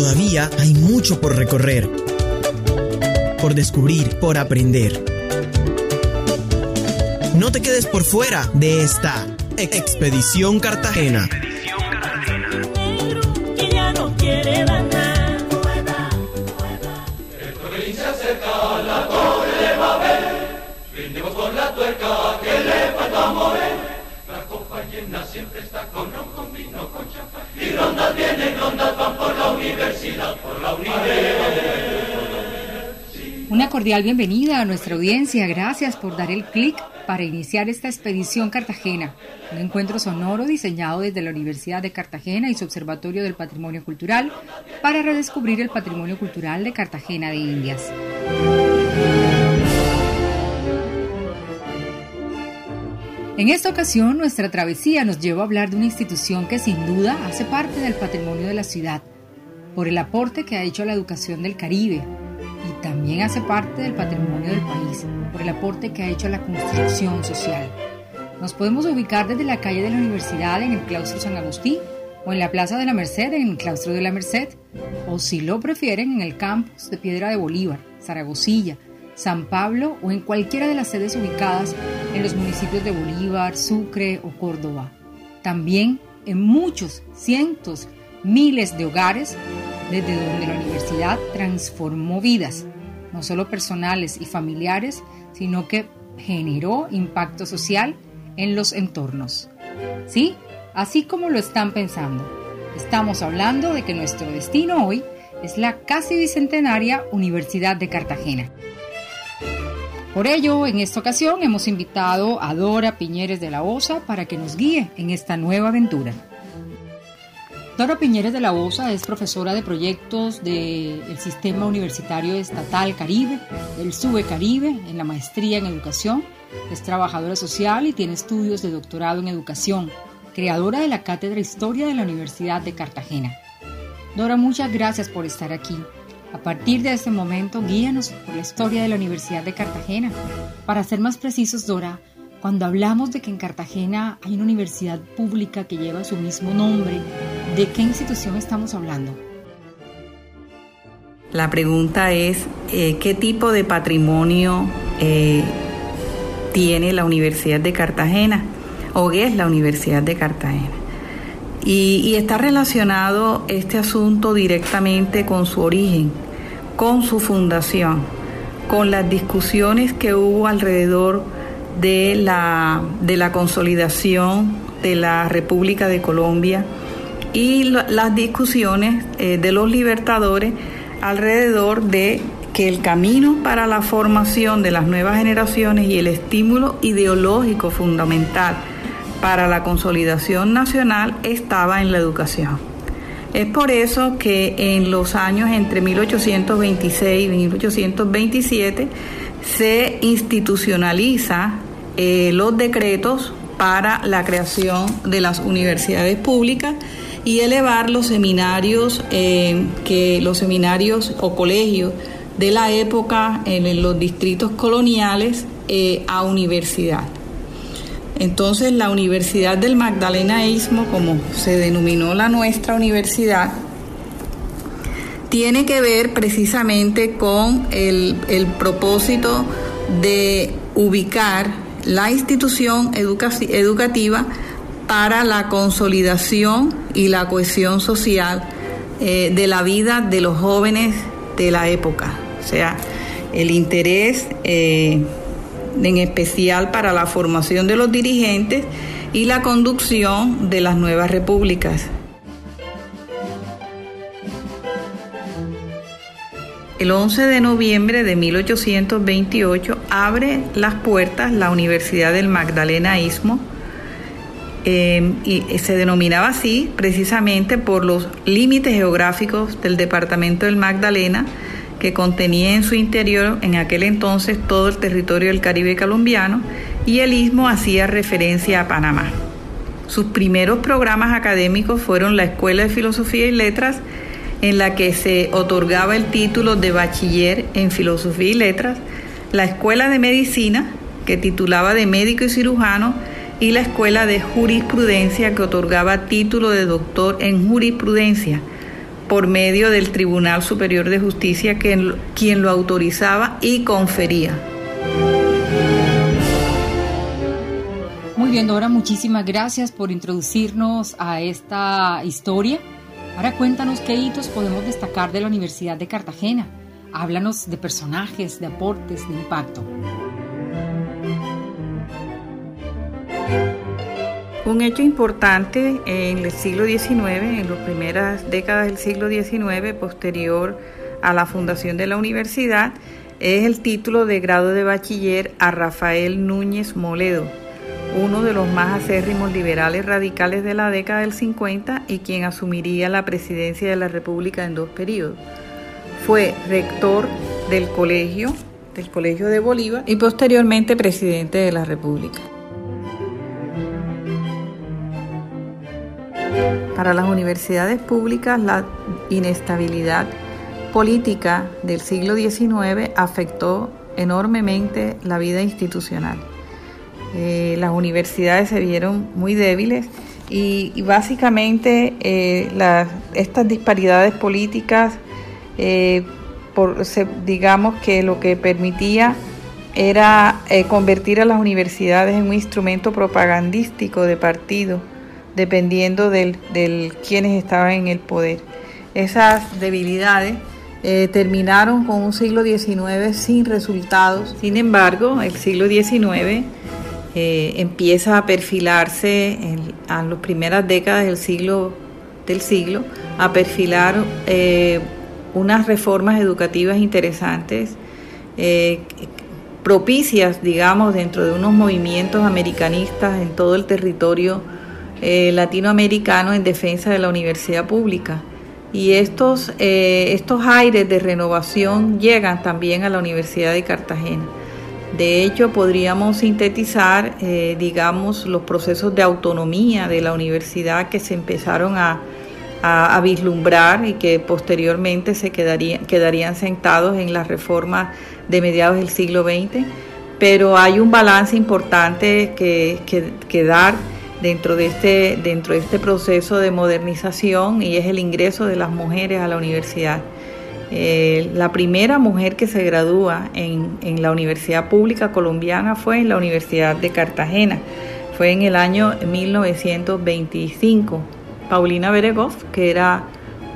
Todavía hay mucho por recorrer, por descubrir, por aprender. No te quedes por fuera de esta Expedición Cartagena. siempre está con con. Y Una cordial bienvenida a nuestra audiencia. Gracias por dar el clic para iniciar esta expedición Cartagena, un encuentro sonoro diseñado desde la Universidad de Cartagena y su Observatorio del Patrimonio Cultural para redescubrir el patrimonio cultural de Cartagena de Indias. En esta ocasión, nuestra travesía nos lleva a hablar de una institución que sin duda hace parte del patrimonio de la ciudad, por el aporte que ha hecho a la educación del Caribe, y también hace parte del patrimonio del país, por el aporte que ha hecho a la construcción social. Nos podemos ubicar desde la calle de la Universidad en el claustro San Agustín, o en la Plaza de la Merced en el claustro de la Merced, o si lo prefieren en el campus de Piedra de Bolívar, Zaragozilla, San Pablo o en cualquiera de las sedes ubicadas en los municipios de Bolívar, Sucre o Córdoba. También en muchos, cientos, miles de hogares desde donde la universidad transformó vidas, no solo personales y familiares, sino que generó impacto social en los entornos. ¿Sí? Así como lo están pensando. Estamos hablando de que nuestro destino hoy es la casi bicentenaria Universidad de Cartagena. Por ello, en esta ocasión hemos invitado a Dora Piñeres de la OSA para que nos guíe en esta nueva aventura. Dora Piñeres de la OSA es profesora de proyectos del Sistema Universitario Estatal Caribe, del SUBE Caribe, en la maestría en educación. Es trabajadora social y tiene estudios de doctorado en educación, creadora de la Cátedra Historia de la Universidad de Cartagena. Dora, muchas gracias por estar aquí. A partir de este momento, guíanos por la historia de la Universidad de Cartagena. Para ser más precisos, Dora, cuando hablamos de que en Cartagena hay una universidad pública que lleva su mismo nombre, ¿de qué institución estamos hablando? La pregunta es, eh, ¿qué tipo de patrimonio eh, tiene la Universidad de Cartagena? ¿O qué es la Universidad de Cartagena? Y, está relacionado este asunto directamente con su origen, con su fundación, con las discusiones que hubo alrededor de la, de la consolidación de la República de Colombia y las discusiones eh, de los libertadores alrededor de que el camino para la formación de las nuevas generaciones y el estímulo ideológico fundamental para la consolidación nacional estaba en la educación. Es por eso que en los años entre 1826 y 1827 se institucionaliza eh, los decretos para la creación de las universidades públicas y elevar los seminarios, eh, que los seminarios o colegios de la época en los distritos coloniales eh, a universidad. Entonces la Universidad del Magdalena Istmo, como se denominó la nuestra universidad, tiene que ver precisamente con el, propósito de ubicar la institución educativa para la consolidación y la cohesión social eh, de la vida de los jóvenes de la época. O sea, el interés eh, en especial para la formación de los dirigentes y la conducción de las nuevas repúblicas. El 11 de noviembre de 1828 abre las puertas la Universidad del Magdalena Istmo eh, y se denominaba así precisamente por los límites geográficos del departamento del Magdalena que contenía en su interior en aquel entonces todo el territorio del Caribe colombiano y el istmo hacía referencia a Panamá. Sus primeros programas académicos fueron la Escuela de Filosofía y Letras, en la que se otorgaba el título de bachiller en Filosofía y Letras, la Escuela de Medicina, que titulaba de médico y cirujano, y la Escuela de Jurisprudencia, que otorgaba título de doctor en jurisprudencia por medio del Tribunal Superior de Justicia quien, quien lo autorizaba y confería. Muy bien, Dora, muchísimas gracias por introducirnos a esta historia. Ahora cuéntanos qué hitos podemos destacar de la Universidad de Cartagena. Háblanos de personajes, de aportes, de impacto. Un hecho importante en el siglo XIX, en las primeras décadas del siglo XIX, posterior a la fundación de la universidad, es el título de grado de bachiller a Rafael Núñez Moledo, uno de los más acérrimos liberales radicales de la década del 50 y quien asumiría la presidencia de la República en dos periodos. Fue rector del colegio, del Colegio de Bolívar y posteriormente presidente de la República. Para las universidades públicas, la inestabilidad política del siglo XIX afectó enormemente la vida institucional. Eh, las universidades se vieron muy débiles y, básicamente eh, estas disparidades políticas, eh, digamos que lo que permitía era convertir a las universidades en un instrumento propagandístico de partido, dependiendo del, del quienes estaban en el poder. Esas debilidades terminaron con un siglo XIX sin resultados. Sin embargo, el siglo XIX eh, empieza a perfilarse en, las primeras décadas del siglo, del siglo a perfilar eh, unas reformas educativas interesantes, eh, propicias, digamos, dentro de unos movimientos americanistas en todo el territorio latinoamericano en defensa de la universidad pública. Y estos, estos aires de renovación llegan también a la Universidad de Cartagena. De hecho, podríamos sintetizar, eh, digamos, los procesos de autonomía de la universidad que se empezaron a, vislumbrar y que posteriormente se quedarían, sentados en las reformas de mediados del siglo XX. Pero hay un balance importante que, que dar dentro de, este, dentro de este proceso de modernización y es el ingreso de las mujeres a la universidad. Eh, la primera mujer que se gradúa en, la Universidad Pública Colombiana fue en la Universidad de Cartagena. Fue en el año 1925. Paulina Beregoff, que era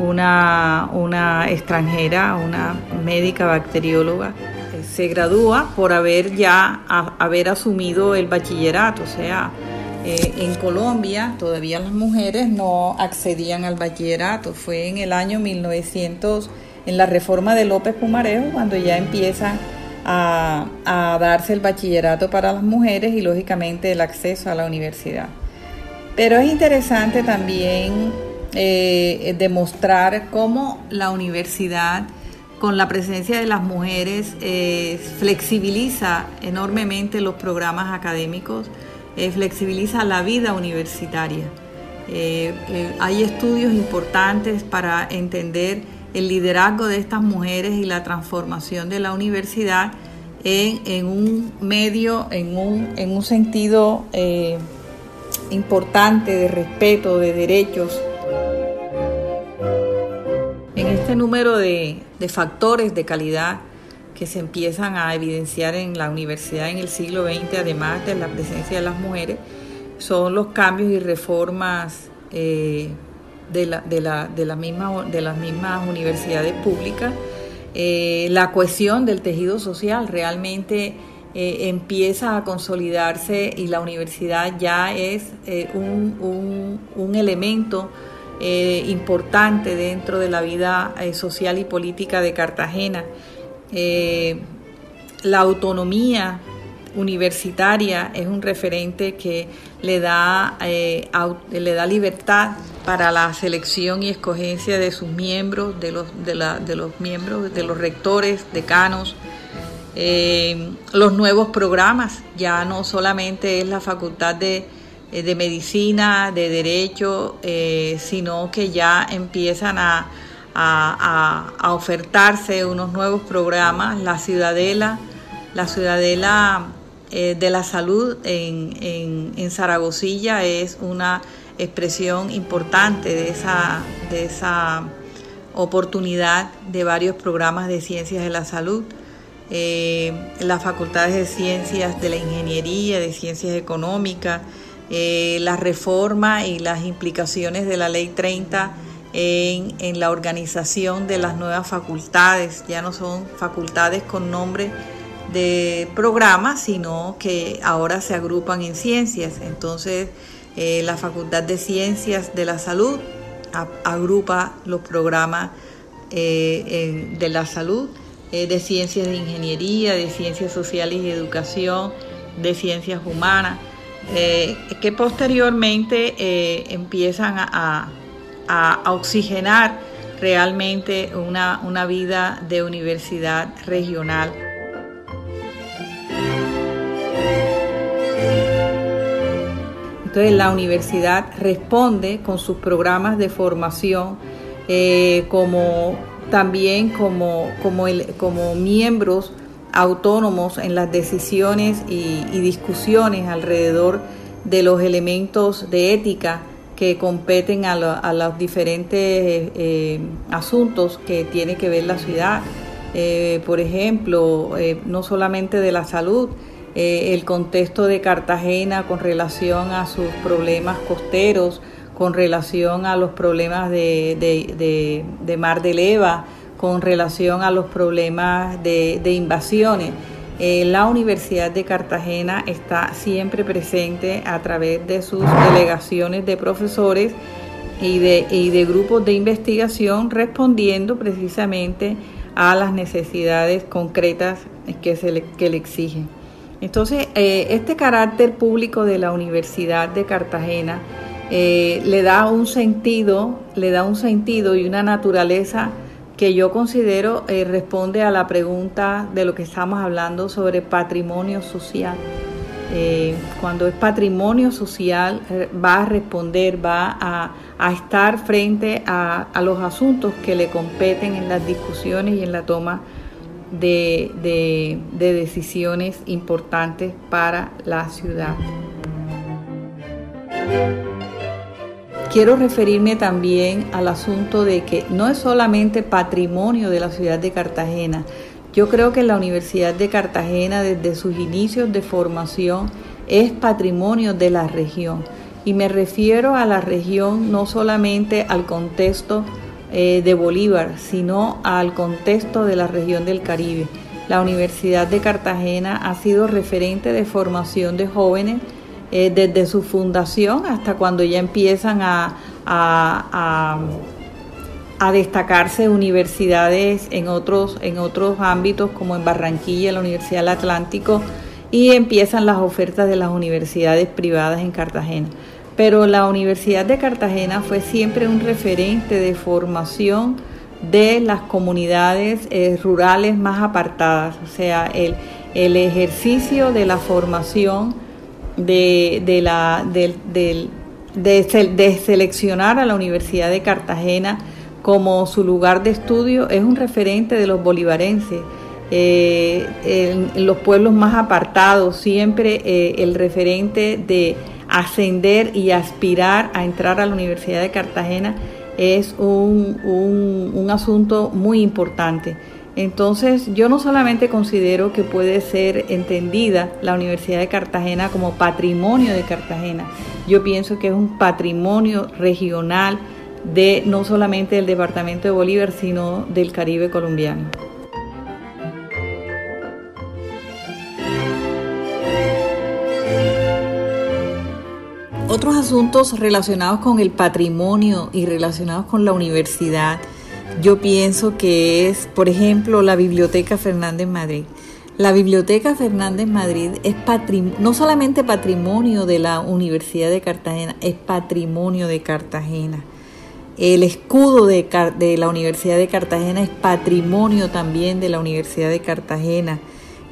una, una extranjera, una médica bacterióloga, eh, se gradúa por haber ya haber asumido el bachillerato, o sea, eh, en Colombia todavía las mujeres no accedían al bachillerato. Fue en el año 1925 en la reforma de López Pumarejo, cuando ya empieza a, darse el bachillerato para las mujeres y lógicamente el acceso a la universidad. Pero es interesante también eh, demostrar cómo la universidad, con la presencia de las mujeres, eh, flexibiliza enormemente los programas académicos, eh, flexibiliza la vida universitaria. hay estudios importantes para entender el liderazgo de estas mujeres y la transformación de la universidad en, un medio, en un, en un sentido eh, importante de respeto, de derechos. En este número de, de factores de calidad que se empiezan a evidenciar en la universidad en el siglo XX, además de la presencia de las mujeres, son los cambios y reformas eh, de, la, de, la, de, la misma, de las mismas universidades públicas. Eh, la cohesión del tejido social realmente eh, empieza a consolidarse y la universidad ya es un, un, elemento importante dentro de la vida social y política de Cartagena. La autonomía universitaria es un referente que le da, eh, le da libertad para la selección y escogencia de sus miembros, de los, de, la, de los miembros, de los rectores, decanos, eh, los nuevos programas, ya no solamente es la facultad de, eh, de medicina, de derecho, sino que ya empiezan a, a, ofertarse unos nuevos programas, la ciudadela, la ciudadela eh, de la salud en, en, Zaragozilla es una expresión importante de esa, de esa oportunidad de varios programas de ciencias de la salud. Eh, las facultades de ciencias de la ingeniería, de ciencias económicas, eh, la reforma y las implicaciones de la ley 30 en, en, la organización de las nuevas facultades. Ya no son facultades con nombre de programa, sino que ahora se agrupan en ciencias. Entonces, eh, la Facultad de Ciencias de la Salud agrupa los programas eh, de la salud, eh, de ciencias de ingeniería, de ciencias sociales y educación, de ciencias humanas, que posteriormente empiezan a, oxigenar realmente una, una vida de universidad regional. Entonces la universidad responde con sus programas de formación eh, como también como, como, como miembros autónomos en las decisiones y, discusiones alrededor de los elementos de ética que competen a, los diferentes eh, asuntos que tiene que ver la ciudad. Eh, por ejemplo, no solamente de la salud, eh, el contexto de Cartagena con relación a sus problemas costeros, con relación a los problemas de, Mar de Leva, con relación a los problemas de, invasiones. Eh, la Universidad de Cartagena está siempre presente a través de sus delegaciones de profesores y de, grupos de investigación respondiendo precisamente a las necesidades concretas que le exigen. Entonces, eh, este carácter público de la Universidad de Cartagena eh, le da un sentido, le da un sentido y una naturaleza que yo considero eh, responde a la pregunta de lo que estamos hablando sobre patrimonio social. cuando es patrimonio social, va a responder, va a, estar frente a, los asuntos que le competen en las discusiones y en la toma de, decisiones importantes para la ciudad. Quiero referirme también al asunto de que no es solamente patrimonio de la ciudad de Cartagena. Yo creo que la Universidad de Cartagena desde sus inicios de formación es patrimonio de la región. Y me refiero a la región no solamente al contexto eh, de Bolívar, sino al contexto de la región del Caribe. La Universidad de Cartagena ha sido referente de formación de jóvenes eh, desde su fundación hasta cuando ya empiezan a, a, destacarse universidades en otros, en otros ámbitos como en Barranquilla, la Universidad del Atlántico, y empiezan las ofertas de las universidades privadas en Cartagena. Pero la Universidad de Cartagena fue siempre un referente de formación de las comunidades eh, rurales más apartadas, o sea, el, ejercicio de la formación de, la, de, seleccionar a la Universidad de Cartagena como su lugar de estudio es un referente de los bolivarenses. Eh, en los pueblos más apartados, siempre eh, el referente de ascender y aspirar a entrar a la Universidad de Cartagena es un, un, asunto muy importante. Entonces, yo no solamente considero que puede ser entendida la Universidad de Cartagena como patrimonio de Cartagena, yo pienso que es un patrimonio regional de no solamente del departamento de Bolívar, sino del Caribe colombiano. Otros asuntos relacionados con el patrimonio y relacionados con la universidad, yo pienso que es, por ejemplo, la Biblioteca Fernández Madrid. La Biblioteca Fernández Madrid es no solamente patrimonio de la Universidad de Cartagena, es patrimonio de Cartagena. El escudo de, de, la Universidad de Cartagena es patrimonio también de la Universidad de Cartagena.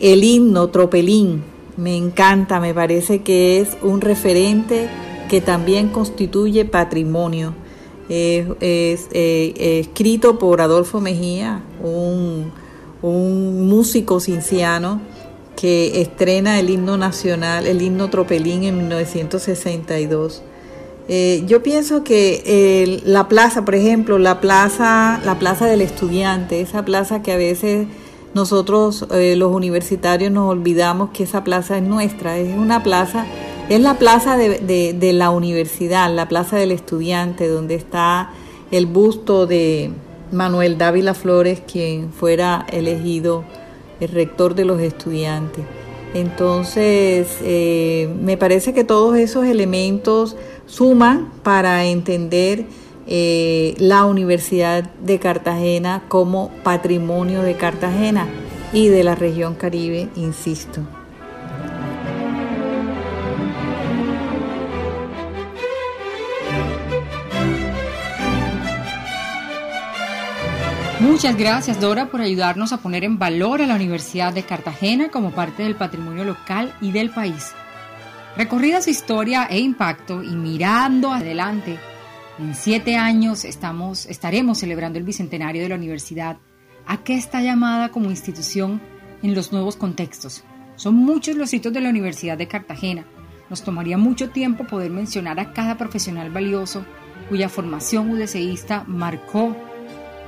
El himno Tropelín me encanta, me parece que es un referente que también constituye patrimonio. Es eh, escrito por Adolfo Mejía, un, músico cinciano que estrena el himno nacional, el himno tropelín en 1962. Eh, yo pienso que la plaza, por ejemplo, la plaza, la plaza del estudiante, esa plaza que a veces nosotros eh, los universitarios nos olvidamos que esa plaza es nuestra, es una plaza, es la plaza de, la universidad, la plaza del estudiante, donde está el busto de Manuel Dávila Flores, quien fuera elegido el rector de los estudiantes. Entonces, eh, me parece que todos esos elementos suman para entender eh, la Universidad de Cartagena como patrimonio de Cartagena y de la región Caribe, insisto. Muchas gracias Dora por ayudarnos a poner en valor a la Universidad de Cartagena como parte del patrimonio local y del país. Recorrida su historia e impacto y mirando adelante, en siete años estamos, estaremos celebrando el bicentenario de la universidad. ¿A qué está llamada como institución en los nuevos contextos? Son muchos los hitos de la Universidad de Cartagena. Nos tomaría mucho tiempo poder mencionar a cada profesional valioso cuya formación UDCista marcó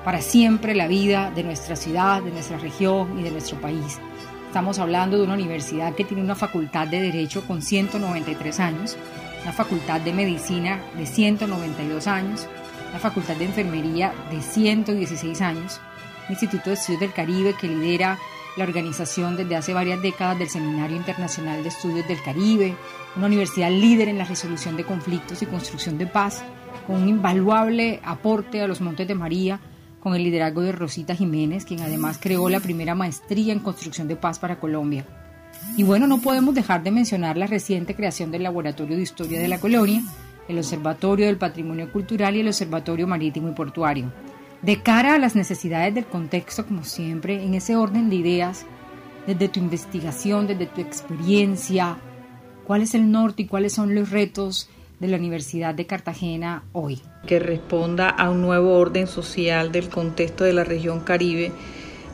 para siempre la vida de nuestra ciudad, de nuestra región y de nuestro país. Estamos hablando de una universidad que tiene una facultad de Derecho con 193 años, una facultad de Medicina de 192 años, una facultad de Enfermería de 116 años, un Instituto de Estudios del Caribe que lidera la organización desde hace varias décadas del Seminario Internacional de Estudios del Caribe, una universidad líder en la resolución de conflictos y construcción de paz, con un invaluable aporte a los Montes de María, con el liderazgo de Rosita Jiménez, quien además creó la primera maestría en construcción de paz para Colombia. Y bueno, no podemos dejar de mencionar la reciente creación del Laboratorio de Historia de la Colonia, el Observatorio del Patrimonio Cultural y el Observatorio Marítimo y Portuario. De cara a las necesidades del contexto, como siempre, en ese orden de ideas, desde tu investigación, desde tu experiencia, cuál es el norte y cuáles son los retos de la Universidad de Cartagena hoy. Que responda a un nuevo orden social del contexto de la región Caribe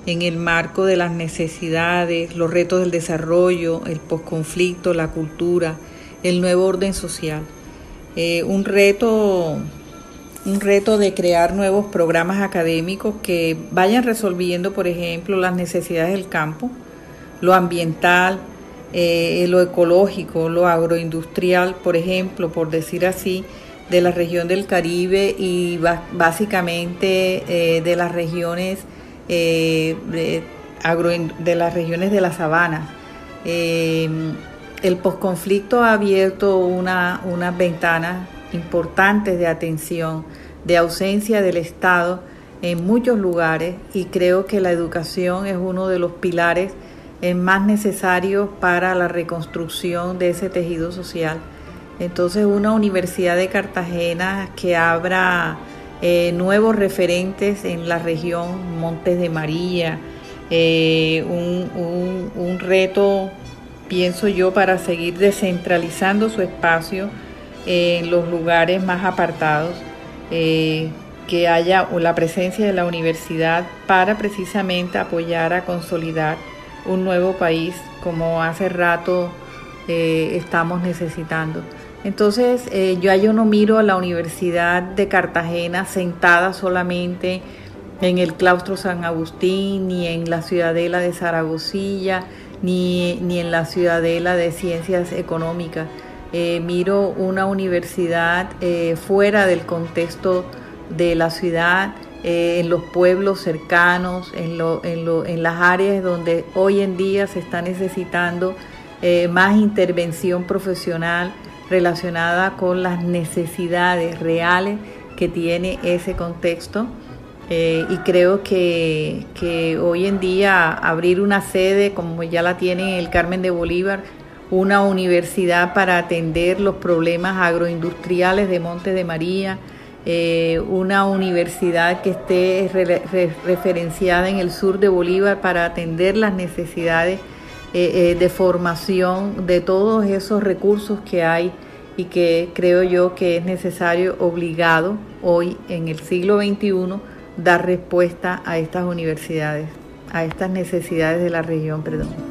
en el marco de las necesidades, los retos del desarrollo, el posconflicto, la cultura, el nuevo orden social. Eh, un reto un reto de crear nuevos programas académicos que vayan resolviendo, por ejemplo, las necesidades del campo, lo ambiental, eh, lo ecológico, lo agroindustrial, por ejemplo, por decir así, de la región del Caribe y básicamente eh, de las regiones eh, de, las regiones de la sabana. el posconflicto ha abierto unas una ventanas importantes de atención, de ausencia del Estado en muchos lugares y creo que la educación es uno de los pilares es más necesario para la reconstrucción de ese tejido social. Entonces una universidad de Cartagena que abra eh, nuevos referentes en la región, Montes de María, eh, un, reto, pienso yo, para seguir descentralizando su espacio en los lugares más apartados, eh, que haya la presencia de la universidad para precisamente apoyar a consolidar un nuevo país como hace rato eh, estamos necesitando. Entonces, eh, yo, no miro a la Universidad de Cartagena sentada solamente en el claustro San Agustín, ni en la ciudadela de Zaragozilla, ni, ni en la ciudadela de Ciencias Económicas. Eh, miro una universidad fuera del contexto de la ciudad, eh, en los pueblos cercanos, en, lo, en, lo, en, las áreas donde hoy en día se está necesitando eh, más intervención profesional relacionada con las necesidades reales que tiene ese contexto. Eh, y creo que, que, hoy en día abrir una sede como ya la tiene el Carmen de Bolívar, una universidad para atender los problemas agroindustriales de Monte de María, eh, una universidad que esté referenciada en el sur de Bolívar para atender las necesidades eh, eh, de formación de todos esos recursos que hay y que creo yo que es necesario, obligado hoy en el siglo XXI, dar respuesta a estas universidades, a estas necesidades de la región, perdón.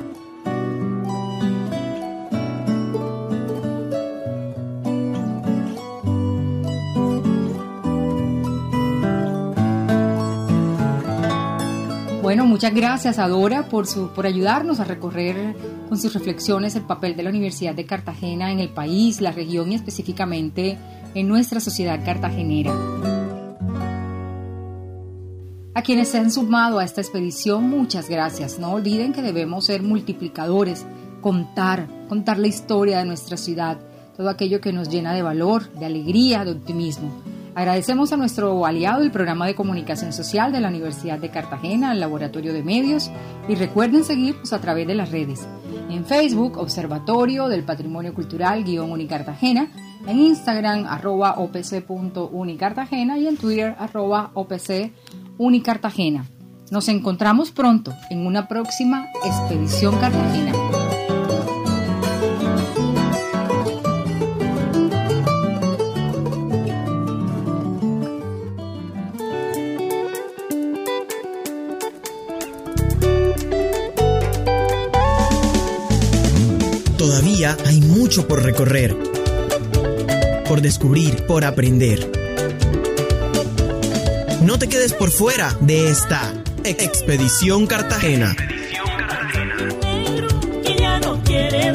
Bueno, muchas gracias a Dora por, su, por ayudarnos a recorrer con sus reflexiones el papel de la Universidad de Cartagena en el país, la región y específicamente en nuestra sociedad cartagenera. A quienes se han sumado a esta expedición, muchas gracias. No olviden que debemos ser multiplicadores, contar, contar la historia de nuestra ciudad, todo aquello que nos llena de valor, de alegría, de optimismo. Agradecemos a nuestro aliado, el programa de comunicación social de la Universidad de Cartagena, el Laboratorio de Medios, y recuerden seguirnos a través de las redes. En Facebook, Observatorio del Patrimonio Cultural, guion Unicartagena, en Instagram, arroba opc.unicartagena y en Twitter, arroba opc Unicartagena. Nos encontramos pronto en una próxima Expedición Cartagena. Hay mucho por recorrer, por descubrir, por aprender. No te quedes por fuera de esta Expedición Cartagena. no quiere